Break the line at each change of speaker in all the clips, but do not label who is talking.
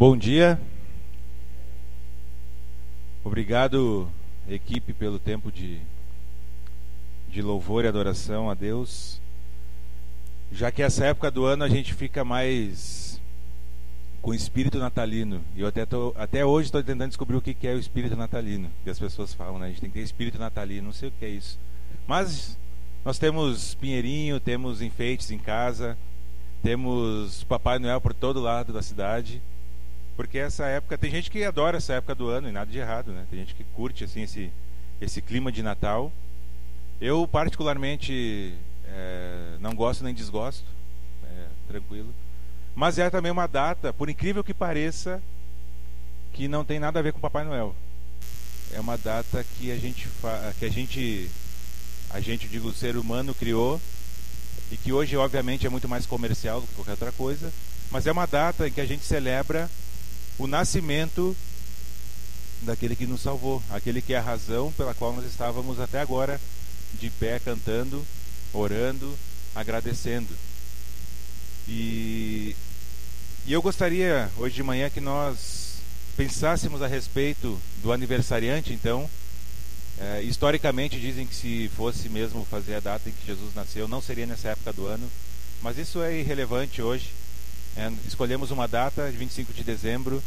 Bom dia. Obrigado, equipe, pelo tempo de, de louvor e adoração a Deus. Já que essa época do ano a gente fica mais com o espírito natalino. E eu até, tô, até hoje estou tentando descobrir o que, que é o espírito natalino. Que as pessoas falam, né? A gente tem que ter espírito natalino, não sei o que é isso. Mas nós temos pinheirinho, temos enfeites em casa, temos Papai Noel por todo lado da cidade. Porque essa época, tem gente que adora essa época do ano e nada de errado, né? Tem gente que curte assim esse, esse clima de Natal. Eu particularmente é, não gosto nem desgosto, é, tranquilo. Mas é também uma data, por incrível que pareça, que não tem nada a ver com Papai Noel. É uma data que a gente que a gente a gente digo o ser humano criou e que hoje obviamente é muito mais comercial do que qualquer outra coisa, mas é uma data em que a gente celebra o nascimento daquele que nos salvou, aquele que é a razão pela qual nós estávamos até agora de pé cantando, orando, agradecendo. E, e eu gostaria hoje de manhã que nós pensássemos a respeito do aniversariante, então. É, historicamente dizem que se fosse mesmo fazer a data em que Jesus nasceu, não seria nessa época do ano, mas isso é irrelevante hoje. É, escolhemos uma data, 25 de dezembro,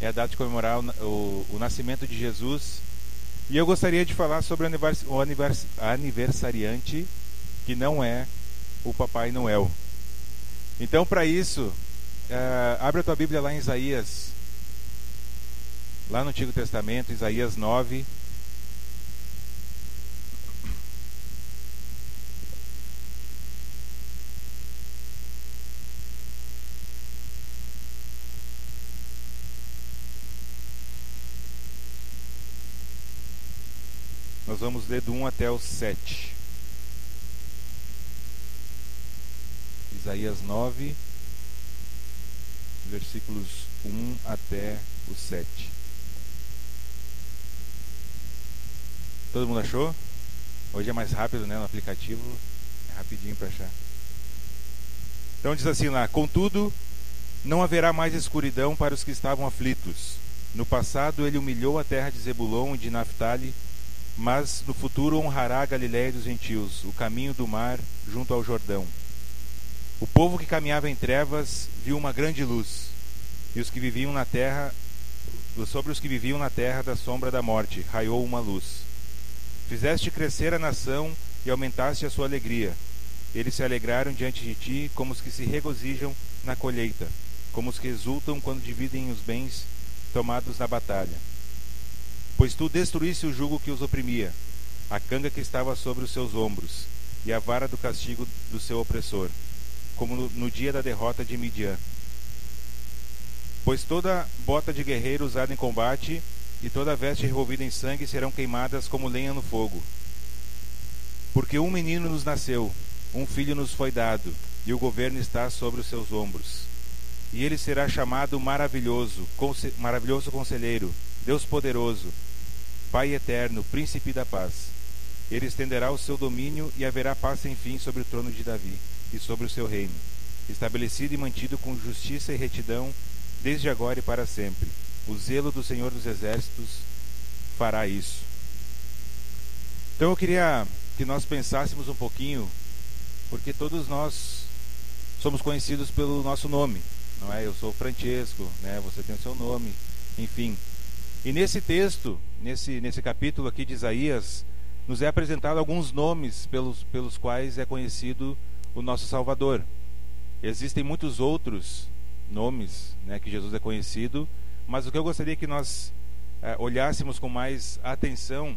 é a data de comemorar o, o, o nascimento de Jesus. E eu gostaria de falar sobre o, anivers, o anivers, aniversariante, que não é o Papai Noel. Então, para isso, é, abre a tua Bíblia lá em Isaías, lá no Antigo Testamento, Isaías 9. Nós vamos ler do 1 até o 7. Isaías 9, versículos 1 até o 7. Todo mundo achou? Hoje é mais rápido, né? No aplicativo é rapidinho para achar. Então diz assim lá: Contudo, não haverá mais escuridão para os que estavam aflitos. No passado ele humilhou a terra de Zebulon e de Naphtali mas no futuro honrará a Galiléia dos gentios, o caminho do mar junto ao Jordão. O povo que caminhava em trevas viu uma grande luz, e os que viviam na terra, sobre os que viviam na terra da sombra da morte, raiou uma luz. Fizeste crescer a nação e aumentaste a sua alegria. Eles se alegraram diante de ti como os que se regozijam na colheita, como os que exultam quando dividem os bens tomados na batalha. Pois tu destruísse o jugo que os oprimia, a canga que estava sobre os seus ombros, e a vara do castigo do seu opressor, como no, no dia da derrota de Midian. Pois toda bota de guerreiro usada em combate e toda veste revolvida em sangue serão queimadas como lenha no fogo. Porque um menino nos nasceu, um filho nos foi dado, e o governo está sobre os seus ombros. E ele será chamado maravilhoso, conse maravilhoso conselheiro, Deus poderoso, Pai eterno, príncipe da paz. Ele estenderá o seu domínio e haverá paz sem fim sobre o trono de Davi e sobre o seu reino, estabelecido e mantido com justiça e retidão desde agora e para sempre. O zelo do Senhor dos Exércitos fará isso. Então eu queria que nós pensássemos um pouquinho, porque todos nós somos conhecidos pelo nosso nome, não é? Eu sou Francesco, né? Você tem o seu nome, enfim. E nesse texto, nesse, nesse capítulo aqui de Isaías, nos é apresentado alguns nomes pelos, pelos quais é conhecido o nosso Salvador. Existem muitos outros nomes né, que Jesus é conhecido, mas o que eu gostaria que nós é, olhássemos com mais atenção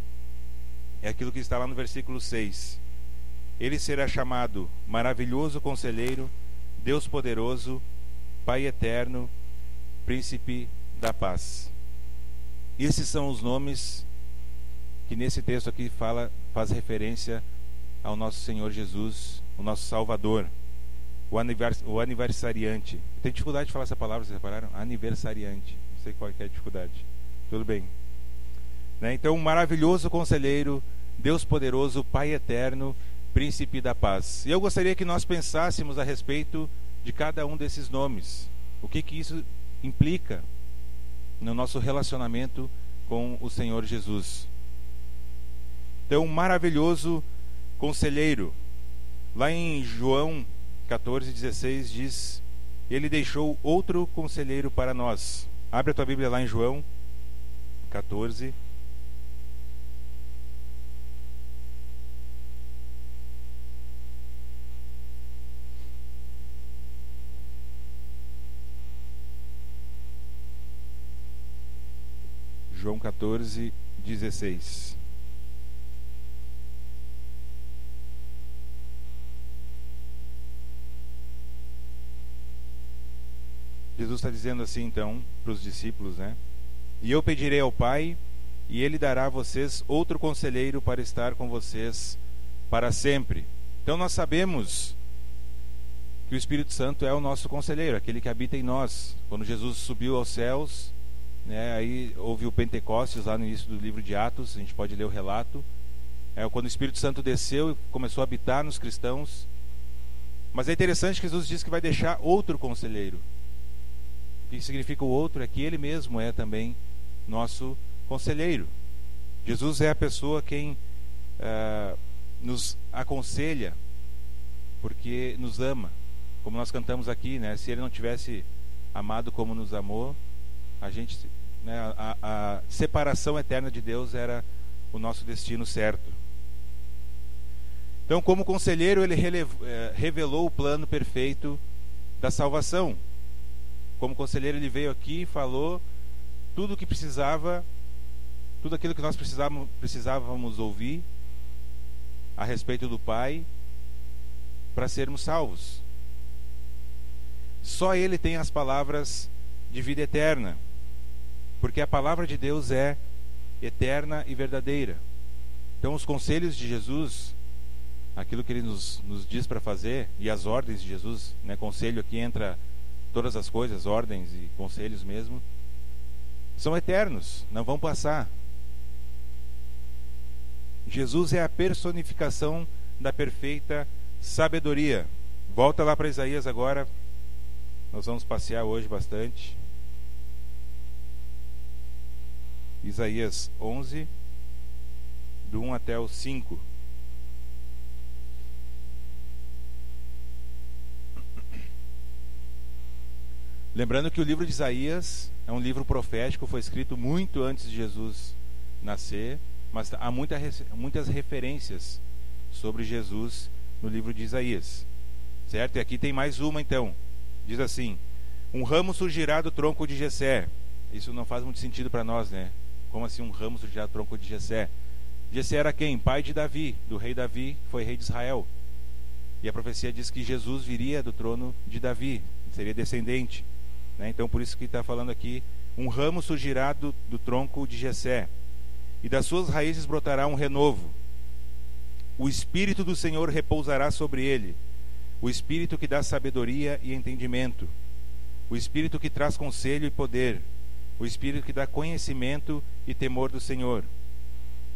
é aquilo que está lá no versículo 6. Ele será chamado Maravilhoso Conselheiro, Deus Poderoso, Pai Eterno, Príncipe da Paz. Esses são os nomes que nesse texto aqui fala, faz referência ao nosso Senhor Jesus, o nosso Salvador, o, anivers, o aniversariante. Tem dificuldade de falar essa palavra, vocês repararam? Aniversariante. Não sei qual é a dificuldade. Tudo bem. Né? Então, um maravilhoso conselheiro, Deus poderoso, Pai eterno, príncipe da paz. E eu gostaria que nós pensássemos a respeito de cada um desses nomes. O que, que isso implica no nosso relacionamento com o Senhor Jesus. Então, maravilhoso conselheiro. Lá em João 14,16 diz: Ele deixou outro conselheiro para nós. Abre a tua Bíblia lá em João 14, João 14, 16. Jesus está dizendo assim então para os discípulos, né? E eu pedirei ao Pai, e ele dará a vocês outro conselheiro para estar com vocês para sempre. Então nós sabemos que o Espírito Santo é o nosso conselheiro, aquele que habita em nós. Quando Jesus subiu aos céus, né, aí houve o Pentecostes lá no início do livro de Atos, a gente pode ler o relato. É, quando o Espírito Santo desceu e começou a habitar nos cristãos. Mas é interessante que Jesus diz que vai deixar outro conselheiro. O que significa o outro é que ele mesmo é também nosso conselheiro. Jesus é a pessoa quem uh, nos aconselha porque nos ama. Como nós cantamos aqui, né? Se ele não tivesse amado como nos amou, a gente né, a, a separação eterna de Deus era o nosso destino certo. Então, como conselheiro, ele eh, revelou o plano perfeito da salvação. Como conselheiro, ele veio aqui e falou tudo o que precisava, tudo aquilo que nós precisávamos, precisávamos ouvir a respeito do Pai para sermos salvos. Só Ele tem as palavras de vida eterna. Porque a palavra de Deus é eterna e verdadeira. Então, os conselhos de Jesus, aquilo que ele nos, nos diz para fazer, e as ordens de Jesus, né, conselho aqui entra todas as coisas, ordens e conselhos mesmo, são eternos, não vão passar. Jesus é a personificação da perfeita sabedoria. Volta lá para Isaías agora. Nós vamos passear hoje bastante. Isaías 11, do 1 até o 5. Lembrando que o livro de Isaías é um livro profético, foi escrito muito antes de Jesus nascer, mas há muita, muitas referências sobre Jesus no livro de Isaías. Certo? E aqui tem mais uma então. Diz assim: Um ramo surgirá do tronco de Jessé. Isso não faz muito sentido para nós, né? Como assim um ramo surgirá do tronco de Jessé? Jessé era quem? Pai de Davi, do rei Davi, que foi rei de Israel. E a profecia diz que Jesus viria do trono de Davi, seria descendente. Né? Então, por isso que está falando aqui: um ramo surgirá do, do tronco de Jessé, e das suas raízes brotará um renovo. O Espírito do Senhor repousará sobre ele, o Espírito que dá sabedoria e entendimento, o Espírito que traz conselho e poder, o Espírito que dá conhecimento e temor do Senhor.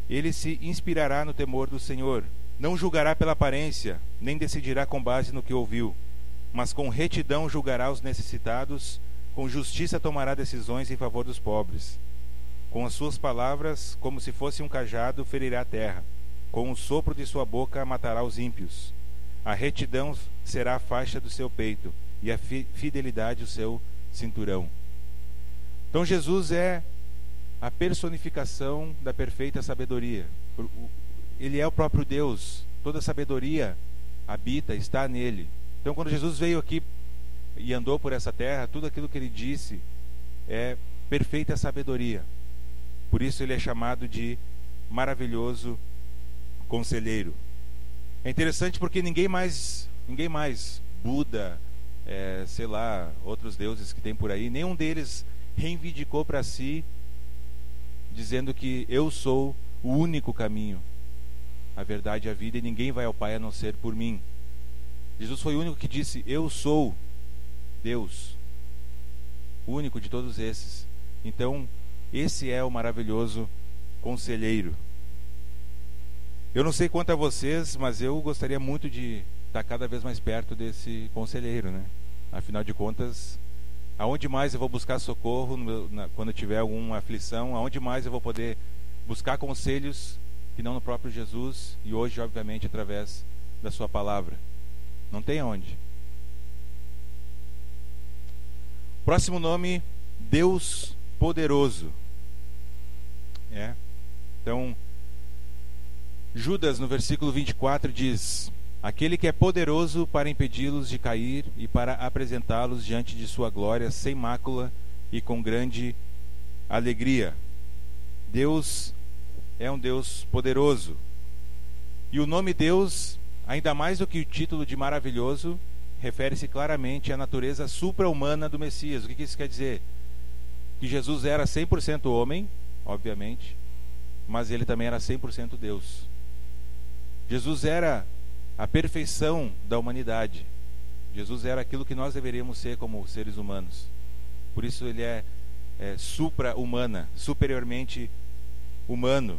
Ele se inspirará no temor do Senhor. Não julgará pela aparência, nem decidirá com base no que ouviu, mas com retidão julgará os necessitados, com justiça tomará decisões em favor dos pobres. Com as suas palavras, como se fosse um cajado, ferirá a terra. Com o sopro de sua boca matará os ímpios. A retidão será a faixa do seu peito, e a fidelidade o seu cinturão. Então Jesus é a personificação da perfeita sabedoria. Ele é o próprio Deus. Toda sabedoria habita, está nele. Então quando Jesus veio aqui e andou por essa terra, tudo aquilo que ele disse é perfeita sabedoria. Por isso ele é chamado de maravilhoso conselheiro. É interessante porque ninguém mais, ninguém mais, Buda, é, sei lá, outros deuses que tem por aí, nenhum deles reivindicou para si, dizendo que eu sou o único caminho, a verdade e a vida, e ninguém vai ao Pai a não ser por mim. Jesus foi o único que disse: Eu sou Deus, o único de todos esses. Então, esse é o maravilhoso conselheiro. Eu não sei quanto a vocês, mas eu gostaria muito de estar cada vez mais perto desse conselheiro, né? Afinal de contas, Aonde mais eu vou buscar socorro na, quando tiver alguma aflição? Aonde mais eu vou poder buscar conselhos que não no próprio Jesus e hoje, obviamente, através da Sua palavra? Não tem onde. Próximo nome, Deus Poderoso. É. Então, Judas, no versículo 24, diz: Aquele que é poderoso para impedi-los de cair e para apresentá-los diante de sua glória sem mácula e com grande alegria. Deus é um Deus poderoso. E o nome Deus, ainda mais do que o título de maravilhoso, refere-se claramente à natureza supra-humana do Messias. O que isso quer dizer? Que Jesus era 100% homem, obviamente, mas ele também era 100% Deus. Jesus era a perfeição da humanidade. Jesus era aquilo que nós deveríamos ser como seres humanos. Por isso ele é, é supra-humana, superiormente humano.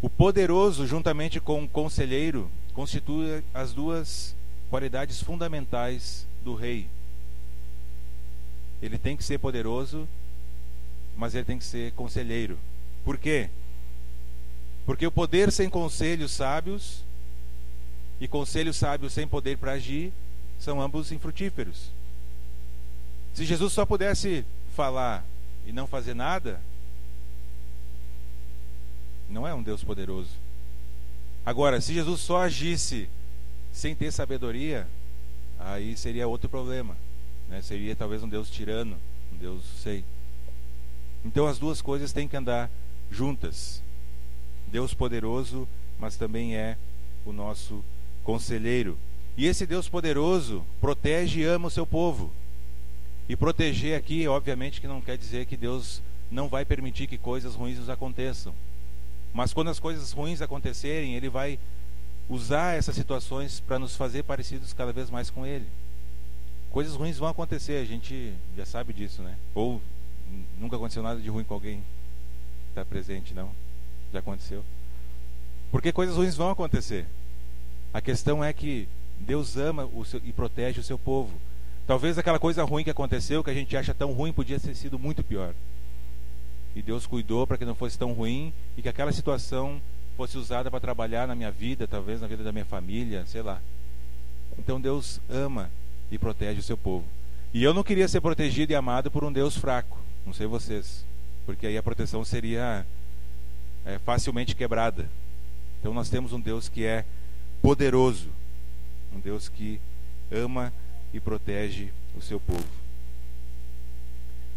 O poderoso, juntamente com o conselheiro, constitui as duas qualidades fundamentais do rei. Ele tem que ser poderoso, mas ele tem que ser conselheiro. Por quê? Porque o poder sem conselhos sábios e conselhos sábios sem poder para agir são ambos infrutíferos. Se Jesus só pudesse falar e não fazer nada, não é um Deus poderoso. Agora, se Jesus só agisse sem ter sabedoria, aí seria outro problema. Né? Seria talvez um Deus tirano, um Deus, sei. Então as duas coisas têm que andar juntas. Deus poderoso, mas também é o nosso conselheiro. E esse Deus poderoso protege e ama o seu povo. E proteger aqui, obviamente, que não quer dizer que Deus não vai permitir que coisas ruins nos aconteçam. Mas quando as coisas ruins acontecerem, Ele vai usar essas situações para nos fazer parecidos cada vez mais com Ele. Coisas ruins vão acontecer, a gente já sabe disso, né? Ou nunca aconteceu nada de ruim com alguém que está presente, não? Já aconteceu. Porque coisas ruins vão acontecer. A questão é que Deus ama seu, e protege o seu povo. Talvez aquela coisa ruim que aconteceu, que a gente acha tão ruim, podia ter sido muito pior. E Deus cuidou para que não fosse tão ruim e que aquela situação fosse usada para trabalhar na minha vida, talvez na vida da minha família, sei lá. Então Deus ama e protege o seu povo. E eu não queria ser protegido e amado por um Deus fraco, não sei vocês, porque aí a proteção seria é, facilmente quebrada. Então nós temos um Deus que é poderoso, um Deus que ama e protege o seu povo.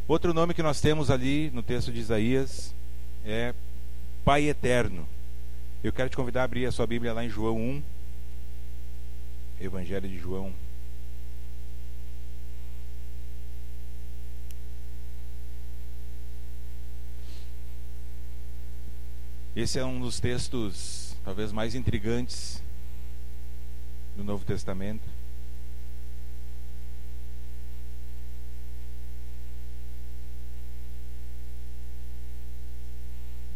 Outro nome que nós temos ali no texto de Isaías é Pai Eterno. Eu quero te convidar a abrir a sua Bíblia lá em João 1, Evangelho de João Esse é um dos textos talvez mais intrigantes do Novo Testamento.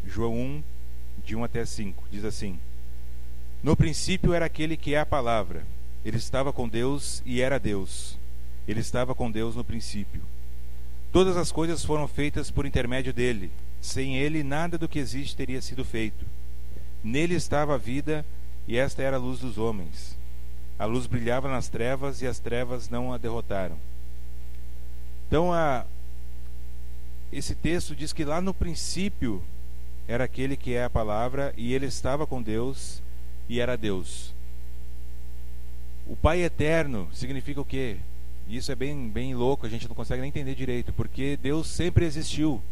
João 1, de 1 até 5, diz assim: No princípio era aquele que é a palavra. Ele estava com Deus e era Deus. Ele estava com Deus no princípio. Todas as coisas foram feitas por intermédio dele sem ele, nada do que existe teria sido feito. Nele estava a vida, e esta era a luz dos homens. A luz brilhava nas trevas, e as trevas não a derrotaram. Então, a, esse texto diz que lá no princípio era aquele que é a palavra, e ele estava com Deus, e era Deus. O Pai eterno significa o quê? Isso é bem, bem louco, a gente não consegue nem entender direito, porque Deus sempre existiu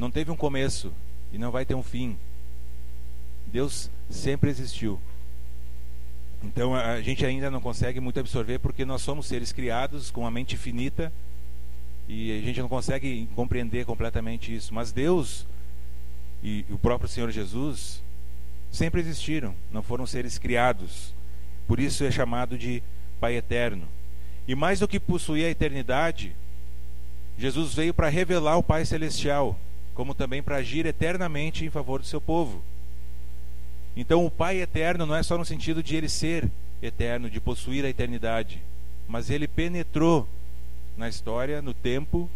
não teve um começo e não vai ter um fim. Deus sempre existiu. Então a gente ainda não consegue muito absorver porque nós somos seres criados com uma mente finita e a gente não consegue compreender completamente isso. Mas Deus e o próprio Senhor Jesus sempre existiram, não foram seres criados. Por isso é chamado de Pai Eterno. E mais do que possuir a eternidade, Jesus veio para revelar o Pai Celestial como também para agir eternamente em favor do seu povo. Então, o Pai eterno não é só no sentido de ele ser eterno, de possuir a eternidade, mas ele penetrou na história, no tempo,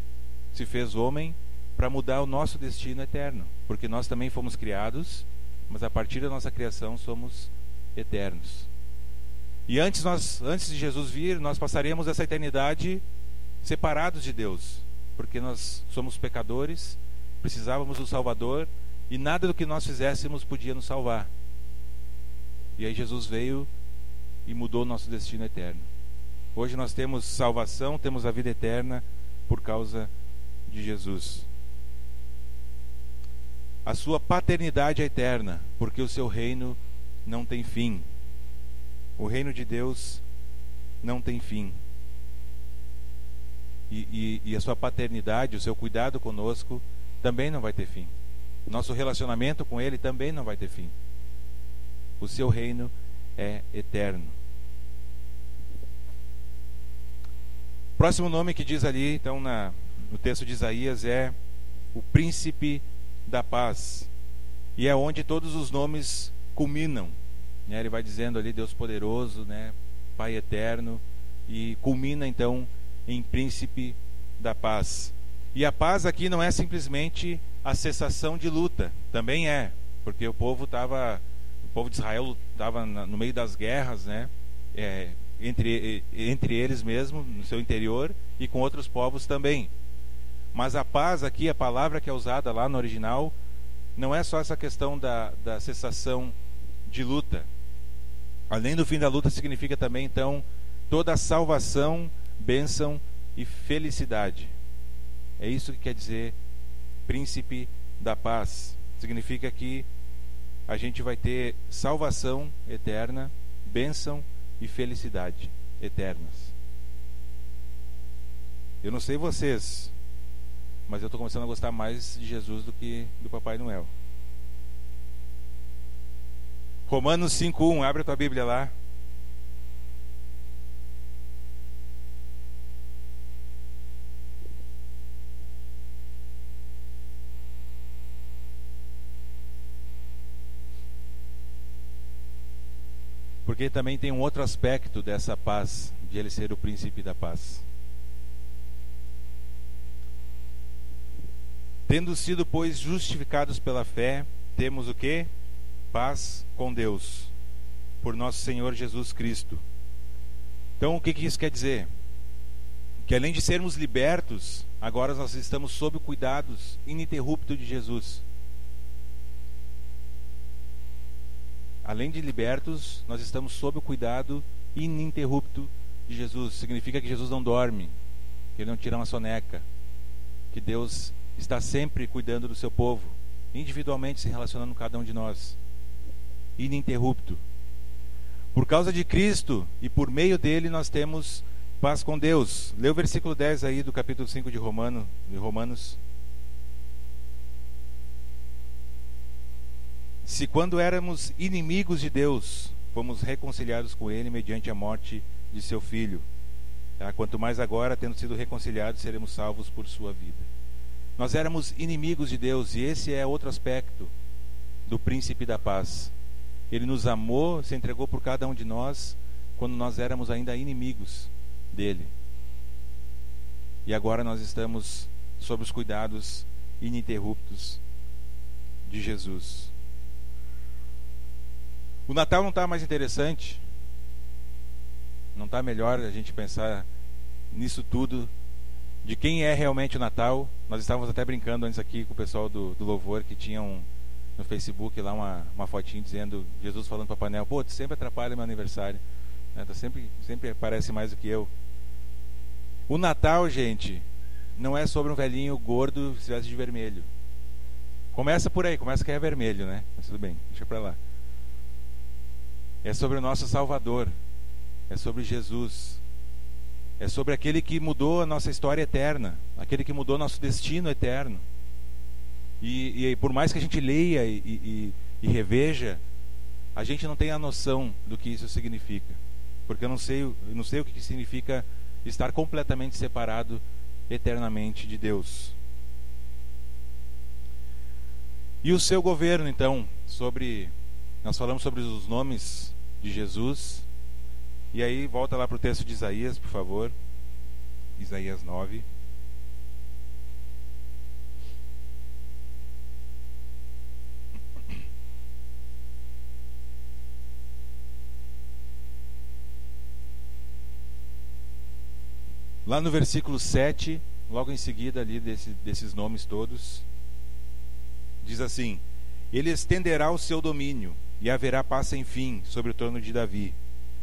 se fez homem para mudar o nosso destino eterno, porque nós também fomos criados, mas a partir da nossa criação somos eternos. E antes nós, antes de Jesus vir, nós passaríamos essa eternidade separados de Deus, porque nós somos pecadores, precisávamos do Salvador e nada do que nós fizéssemos podia nos salvar. E aí Jesus veio e mudou o nosso destino eterno. Hoje nós temos salvação, temos a vida eterna por causa de Jesus. A sua paternidade é eterna, porque o seu reino não tem fim. O reino de Deus não tem fim. E, e, e, a sua paternidade, o seu cuidado conosco, também não vai ter fim. Nosso relacionamento com Ele também não vai ter fim. O seu reino é eterno. Próximo nome que diz ali, então, na, no texto de Isaías, é o príncipe da paz. E é onde todos os nomes culminam. Né? Ele vai dizendo ali Deus poderoso, né? Pai eterno, e culmina então em príncipe da paz. E a paz aqui não é simplesmente a cessação de luta, também é, porque o povo estava, povo de Israel estava no meio das guerras, né? É, entre, entre eles mesmo, no seu interior, e com outros povos também. Mas a paz aqui, a palavra que é usada lá no original, não é só essa questão da, da cessação de luta. Além do fim da luta, significa também, então, toda a salvação, bênção e felicidade. É isso que quer dizer príncipe da paz. Significa que a gente vai ter salvação eterna, bênção e felicidade eternas. Eu não sei vocês, mas eu estou começando a gostar mais de Jesus do que do Papai Noel. Romanos 5:1, abre a tua Bíblia lá. Porque também tem um outro aspecto dessa paz, de ele ser o príncipe da paz. Tendo sido, pois, justificados pela fé, temos o que? Paz com Deus, por nosso Senhor Jesus Cristo. Então, o que, que isso quer dizer? Que além de sermos libertos, agora nós estamos sob cuidados ininterrupto de Jesus. Além de libertos, nós estamos sob o cuidado ininterrupto de Jesus. Significa que Jesus não dorme, que ele não tira uma soneca, que Deus está sempre cuidando do seu povo, individualmente se relacionando com cada um de nós, ininterrupto. Por causa de Cristo e por meio dele nós temos paz com Deus. Lê o versículo 10 aí do capítulo 5 de, Romano, de Romanos. Se quando éramos inimigos de Deus, fomos reconciliados com Ele mediante a morte de seu Filho. Tá? Quanto mais agora, tendo sido reconciliados, seremos salvos por sua vida. Nós éramos inimigos de Deus e esse é outro aspecto do príncipe da paz. Ele nos amou, se entregou por cada um de nós quando nós éramos ainda inimigos dele. E agora nós estamos sob os cuidados ininterruptos de Jesus. O Natal não está mais interessante? Não está melhor a gente pensar nisso tudo de quem é realmente o Natal. Nós estávamos até brincando antes aqui com o pessoal do, do Louvor que tinham no Facebook lá uma, uma dizendo Jesus falando para Panel, pô, tu sempre atrapalha meu aniversário. Né? Tu sempre, sempre aparece mais do que eu. O Natal, gente, não é sobre um velhinho gordo se veste de vermelho. Começa por aí, começa que é vermelho, né? Mas tudo bem, deixa para lá. É sobre o nosso Salvador. É sobre Jesus. É sobre aquele que mudou a nossa história eterna, aquele que mudou nosso destino eterno. E, e por mais que a gente leia e, e, e, reveja, a gente não tem a noção do que isso significa. Porque eu não sei, eu não sei o que significa estar completamente separado eternamente de Deus. E o seu governo, então, sobre. Nós falamos sobre os nomes de Jesus, e aí, volta lá para o texto de Isaías, por favor. Isaías 9. Lá no versículo 7, logo em seguida ali desse, desses nomes todos, diz assim: Ele estenderá o seu domínio e haverá paz sem fim sobre o trono de Davi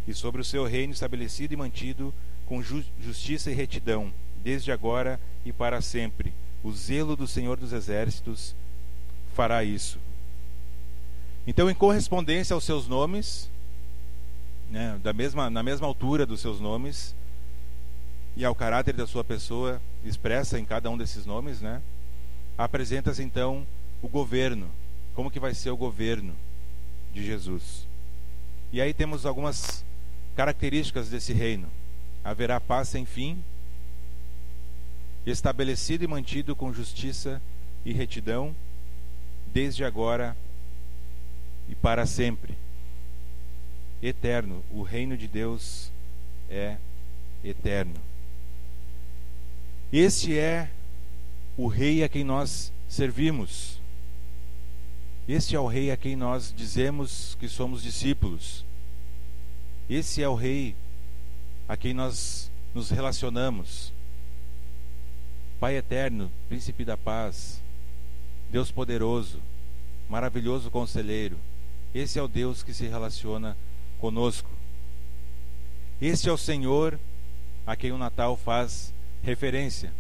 e sobre o seu reino estabelecido e mantido com ju justiça e retidão, desde agora e para sempre. O zelo do Senhor dos Exércitos fará isso. Então, em correspondência aos seus nomes, né, da mesma, na mesma altura dos seus nomes, e ao caráter da sua pessoa expressa em cada um desses nomes, né? Apresenta-se então o governo, como que vai ser o governo de Jesus. E aí temos algumas características desse reino. Haverá paz sem fim, estabelecido e mantido com justiça e retidão, desde agora e para sempre. Eterno, o reino de Deus é eterno. Este é o rei a quem nós servimos. Este é o rei a quem nós dizemos que somos discípulos. Esse é o rei a quem nós nos relacionamos. Pai eterno, príncipe da paz, Deus poderoso, maravilhoso conselheiro. Esse é o Deus que se relaciona conosco. Este é o Senhor a quem o Natal faz referência.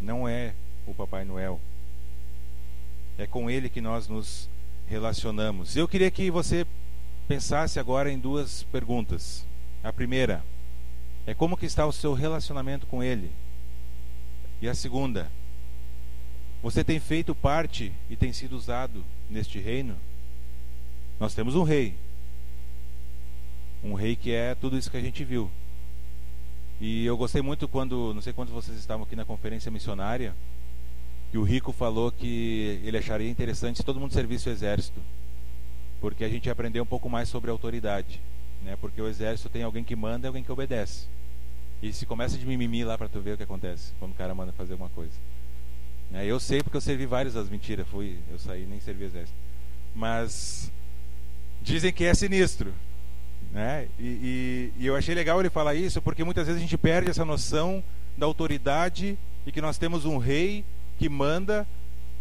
Não é o Papai Noel. É com ele que nós nos relacionamos. Eu queria que você pensasse agora em duas perguntas. A primeira é como que está o seu relacionamento com ele? E a segunda, você tem feito parte e tem sido usado neste reino? Nós temos um rei. Um rei que é tudo isso que a gente viu. E eu gostei muito quando, não sei quantos vocês estavam aqui na conferência missionária, que o Rico falou que ele acharia interessante se todo mundo servisse o exército, porque a gente aprendeu um pouco mais sobre autoridade, né? Porque o exército tem alguém que manda e alguém que obedece. E se começa de mimimi lá para tu ver o que acontece quando o cara manda fazer alguma coisa. É, eu sei porque eu servi várias das mentiras, fui, eu saí nem servi exército. Mas dizem que é sinistro, né? E, e, e, eu achei legal ele falar isso, porque muitas vezes a gente perde essa noção da autoridade e que nós temos um rei que manda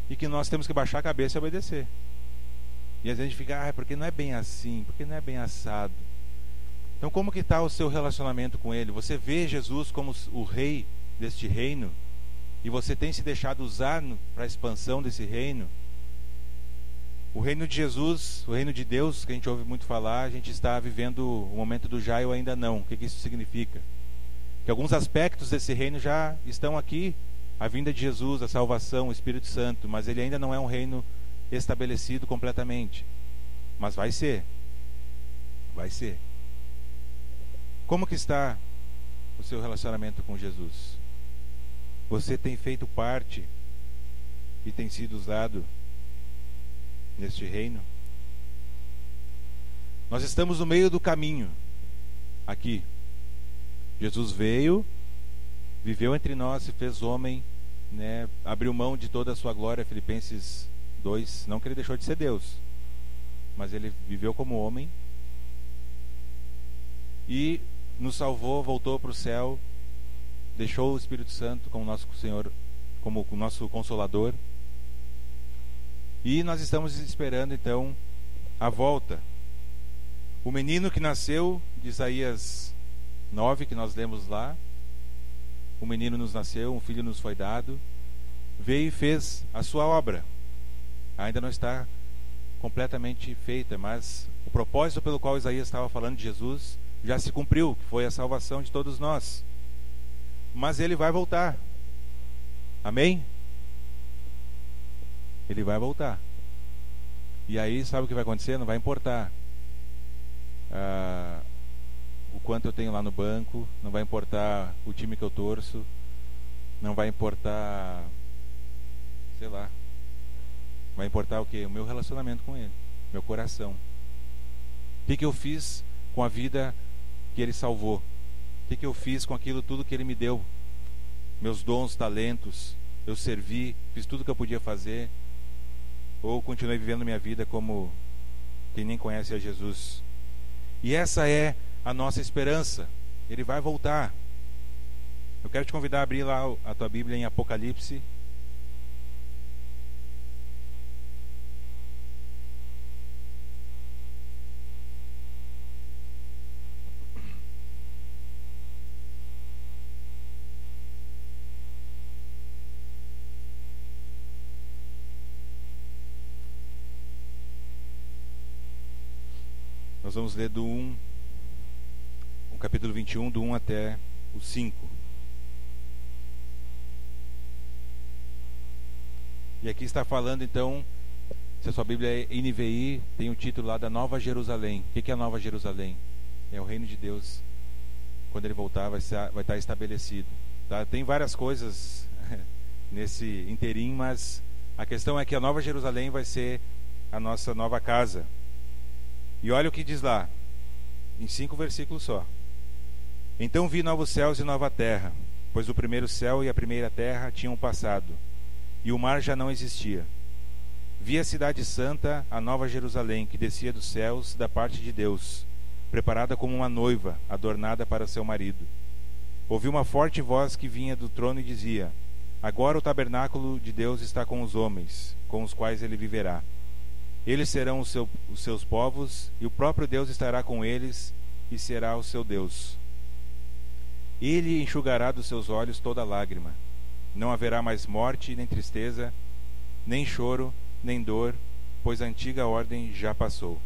e que nós temos que baixar a cabeça e obedecer. E às vezes a gente fica, ah, porque não é bem assim, porque não é bem assado. Então como que está o seu relacionamento com ele? Você vê Jesus como o rei deste reino? E você tem se deixado usar para a expansão desse reino? O reino de Jesus, o reino de Deus, que a gente ouve muito falar, a gente está vivendo o momento do já ou ainda não. O que, que isso significa? Que alguns aspectos desse reino já estão aqui, a vinda de Jesus, a salvação, o Espírito Santo, mas ele ainda não é um reino estabelecido completamente. Mas vai ser. Vai ser. Como que está o seu relacionamento com Jesus? Você tem feito parte e tem sido usado neste reino. Nós estamos no meio do caminho aqui. Jesus veio, viveu entre nós, se fez homem, né, abriu mão de toda a sua glória, Filipenses 2, não que ele deixou de ser Deus, mas ele viveu como homem e nos salvou, voltou para o céu, deixou o Espírito Santo como nosso Senhor, como o nosso consolador. E nós estamos esperando então a volta. O menino que nasceu, de Isaías 9, que nós lemos lá, o menino nos nasceu, um filho nos foi dado, veio e fez a sua obra. Ainda não está completamente feita, mas o propósito pelo qual Isaías estava falando de Jesus já se cumpriu, que foi a salvação de todos nós. Mas ele vai voltar. Amém? ele vai voltar. E aí, sabe o que vai acontecer? Não vai importar ah, o quanto eu tenho lá no banco, não vai importar o time que eu torço, não vai importar, sei lá, vai importar o que? O meu relacionamento com Ele, meu coração. O que, que eu fiz com a vida que Ele salvou? O que, que eu fiz com aquilo tudo que Ele me deu? Meus dons, talentos, eu servi, fiz tudo que eu podia fazer? Ou continuei vivendo minha vida como quem nem conhece a Jesus? E essa é a nossa esperança. Ele vai voltar. Eu quero te convidar a abrir lá a tua Bíblia em Apocalipse Nós vamos ler do 1, o capítulo 21, do 1 até o 5. E aqui está falando então, se a sua Bíblia é NVI, tem o título lá da Nova Jerusalém. O que é a Nova Jerusalém? É o reino de Deus. Quando ele voltar, vai, ser, vai estar estabelecido. Tá? Tem várias coisas nesse interim, mas a questão é que a Nova Jerusalém vai ser a nossa nova casa. E olha o que diz lá, em cinco versículos só. Então vi novos céus e nova terra, pois o primeiro céu e a primeira terra tinham passado, e o mar já não existia. Vi a cidade santa, a nova Jerusalém, que descia dos céus da parte de Deus, preparada como uma noiva, adornada para seu marido. Ouvi uma forte voz que vinha do trono e dizia: Agora o tabernáculo de Deus está com os homens, com os quais ele viverá eles serão seu, os seus povos, e o próprio Deus estará com eles e será o seu Deus. Ele enxugará dos seus olhos toda lágrima. Não haverá mais morte, nem tristeza, nem choro, nem dor, pois a antiga ordem já passou.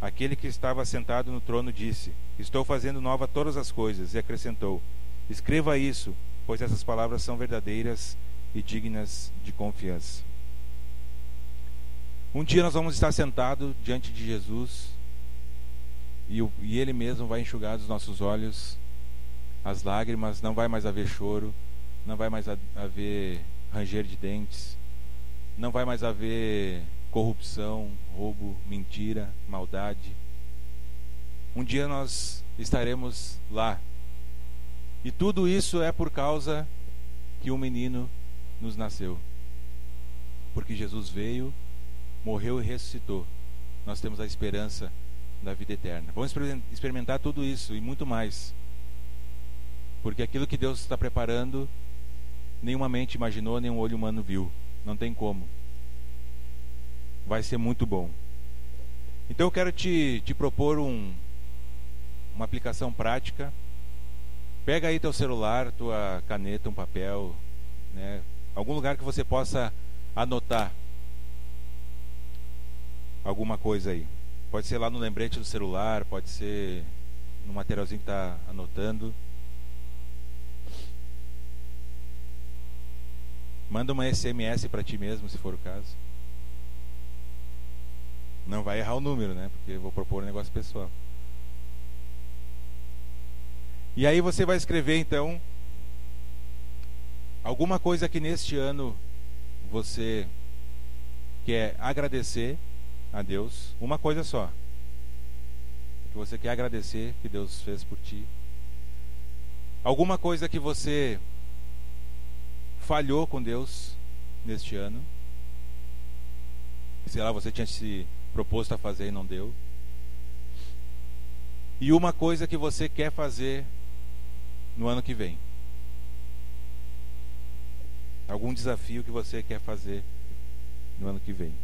Aquele que estava sentado no trono disse: Estou fazendo nova todas as coisas, e acrescentou: Escreva isso, pois essas palavras são verdadeiras e dignas de confiança. Um dia nós vamos estar sentados diante de Jesus e, Ele mesmo vai enxugar dos nossos olhos as lágrimas, não vai mais haver choro, não vai mais haver ranger de dentes, não vai mais haver corrupção, roubo, mentira, maldade. Um dia nós estaremos lá. E tudo isso é por causa que um menino nos nasceu. Porque Jesus veio morreu e ressuscitou, nós temos a esperança da vida eterna. Vamos experimentar tudo isso e muito mais. Porque aquilo que Deus está preparando, nenhuma mente imaginou, nenhum olho humano viu. Não tem como. Vai ser muito bom. Então eu quero te, te propor um, uma aplicação prática. Pega aí teu celular, tua caneta, um papel, né? algum lugar que você possa anotar alguma coisa aí. Pode ser lá no lembrete do celular, pode ser no materialzinho que está anotando. Manda uma SMS para ti mesmo, se for o caso. Não vai errar o número, né? Porque eu vou propor um negócio pessoal. E aí você vai escrever então alguma coisa que neste ano você quer agradecer a Deus uma coisa só. Que você quer agradecer que Deus fez por ti. Alguma coisa que você falhou com Deus neste ano. Sei lá, você tinha se proposto a fazer e não deu. E uma coisa que você quer fazer no ano que vem. Algum desafio que você quer fazer no ano que vem.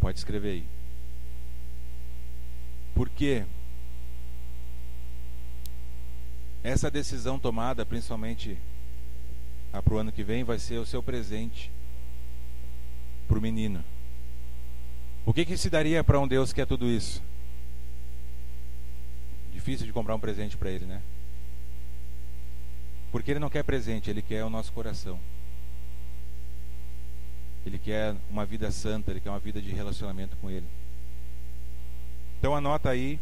Pode escrever aí. Porque essa decisão tomada, principalmente para o ano que vem, vai ser o seu presente para o menino. O que, que se daria para um Deus que é tudo isso? Difícil de comprar um presente para ele, né? Porque ele não quer presente, ele quer o nosso coração. Ele quer uma vida santa, ele quer uma vida de relacionamento com Ele. Então anota aí.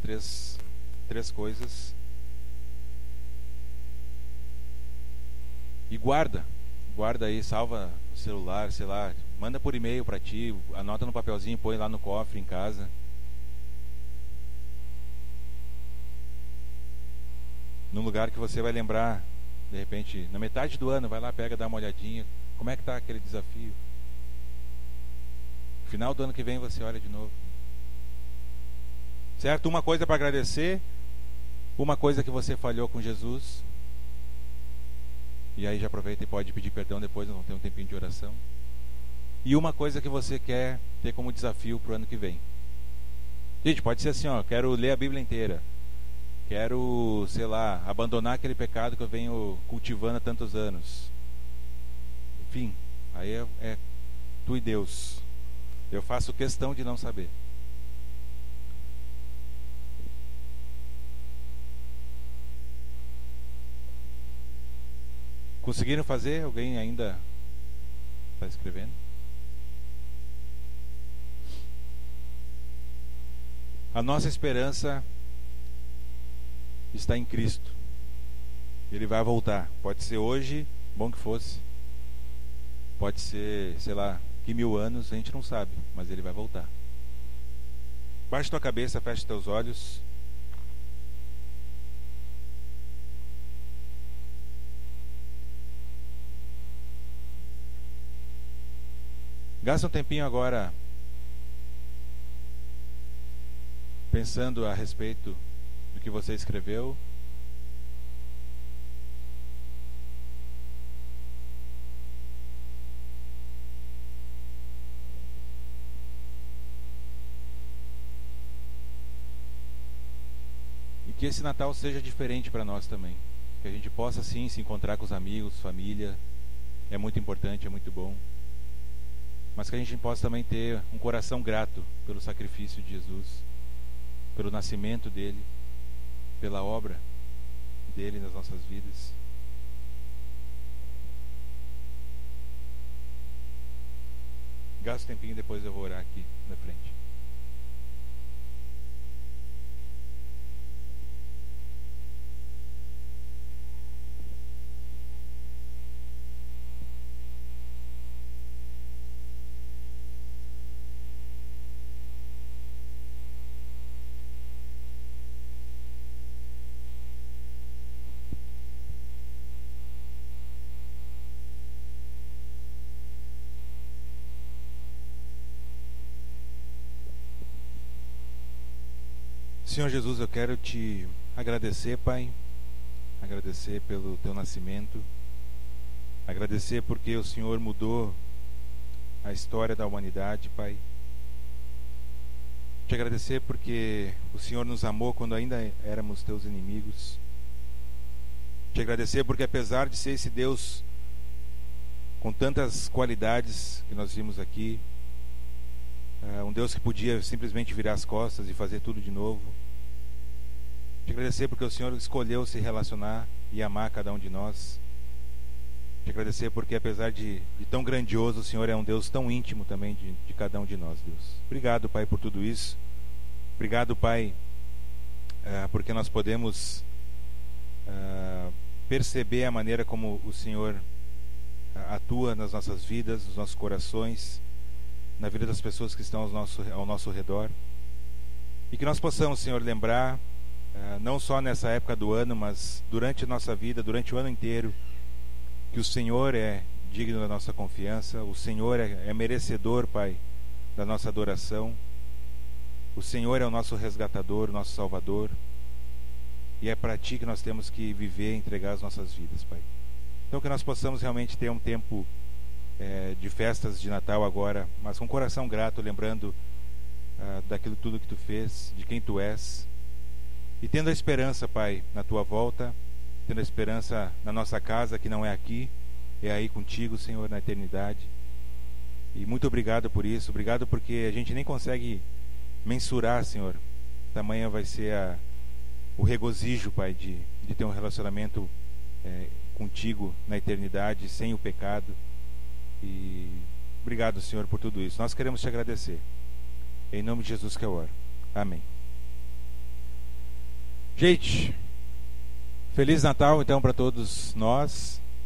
Três, três coisas. E guarda. guarda aí, salva no celular, sei lá, manda por e-mail para ti, anota no papelzinho, põe lá no cofre em casa. Num lugar que você vai lembrar, de repente, na metade do ano, vai lá, pega, dá uma olhadinha, como é que está aquele desafio. Final do ano que vem você olha de novo. Certo? Uma coisa para agradecer, uma coisa que você falhou com Jesus. E aí já aproveita e pode pedir perdão depois, não tem um tempinho de oração. E uma coisa que você quer ter como desafio para o ano que vem. Gente, pode ser assim, ó, quero ler a Bíblia inteira. Quero, sei lá, abandonar aquele pecado que eu venho cultivando há tantos anos. Enfim, aí é, é tu e Deus. Eu faço questão de não saber. Conseguiram fazer? Alguém ainda está escrevendo? A nossa esperança está em Cristo. Ele vai voltar. Pode ser hoje, bom que fosse. Pode ser, sei lá, que mil anos, a gente não sabe, mas ele vai voltar. Baixe tua cabeça, feche teus olhos. Gasta um tempinho agora pensando a respeito do que você escreveu. E que esse Natal seja diferente para nós também. Que a gente possa sim se encontrar com os amigos, família. É muito importante, é muito bom mas que a gente possa também ter um coração grato pelo sacrifício de Jesus, pelo nascimento dele, pela obra dele nas nossas vidas. Gasto um tempinho depois eu vou orar aqui na frente. Senhor Jesus, eu quero te agradecer, Pai, agradecer pelo teu nascimento, agradecer porque o Senhor mudou a história da humanidade, Pai. Te agradecer porque o Senhor nos amou quando ainda éramos teus inimigos. Te agradecer porque, apesar de ser esse Deus com tantas qualidades que nós vimos aqui, eh, um Deus que podia simplesmente virar as costas e fazer tudo de novo, te agradecer porque o Senhor escolheu se relacionar e amar cada um de nós. Te agradecer porque, apesar de, de tão grandioso, o Senhor é um Deus tão íntimo também de, de cada um de nós, Deus. Obrigado, Pai, por tudo isso. Obrigado, Pai, uh, porque nós podemos uh, perceber a maneira como o Senhor atua nas nossas vidas, nos nossos corações, na vida das pessoas que estão ao nosso, ao nosso redor. E que nós possamos, Senhor, lembrar ah, não só nessa época do ano, mas durante a nossa vida, durante o ano inteiro, que o Senhor é digno da nossa confiança, o Senhor é, é merecedor, Pai, da nossa adoração. O Senhor é o nosso resgatador, o nosso salvador. E é para Ti que nós temos que viver e entregar as nossas vidas, Pai. Então, que nós possamos realmente ter um tempo é, de festas de Natal agora, mas com coração grato, lembrando ah, daquilo tudo que Tu fez, de quem Tu és e tendo a esperança, Pai, na tua volta, tendo a esperança na nossa casa, que não é aqui, é aí contigo, Senhor, na eternidade. E muito obrigado por isso, obrigado porque a gente nem consegue mensurar, Senhor. Tamanha vai ser a, o regozijo, Pai, de, de ter um relacionamento é, contigo na eternidade, sem o pecado. E obrigado, Senhor, por tudo isso. Nós queremos te agradecer. Em nome de Jesus que eu oro. Amém. Gente, Feliz Natal então para todos nós.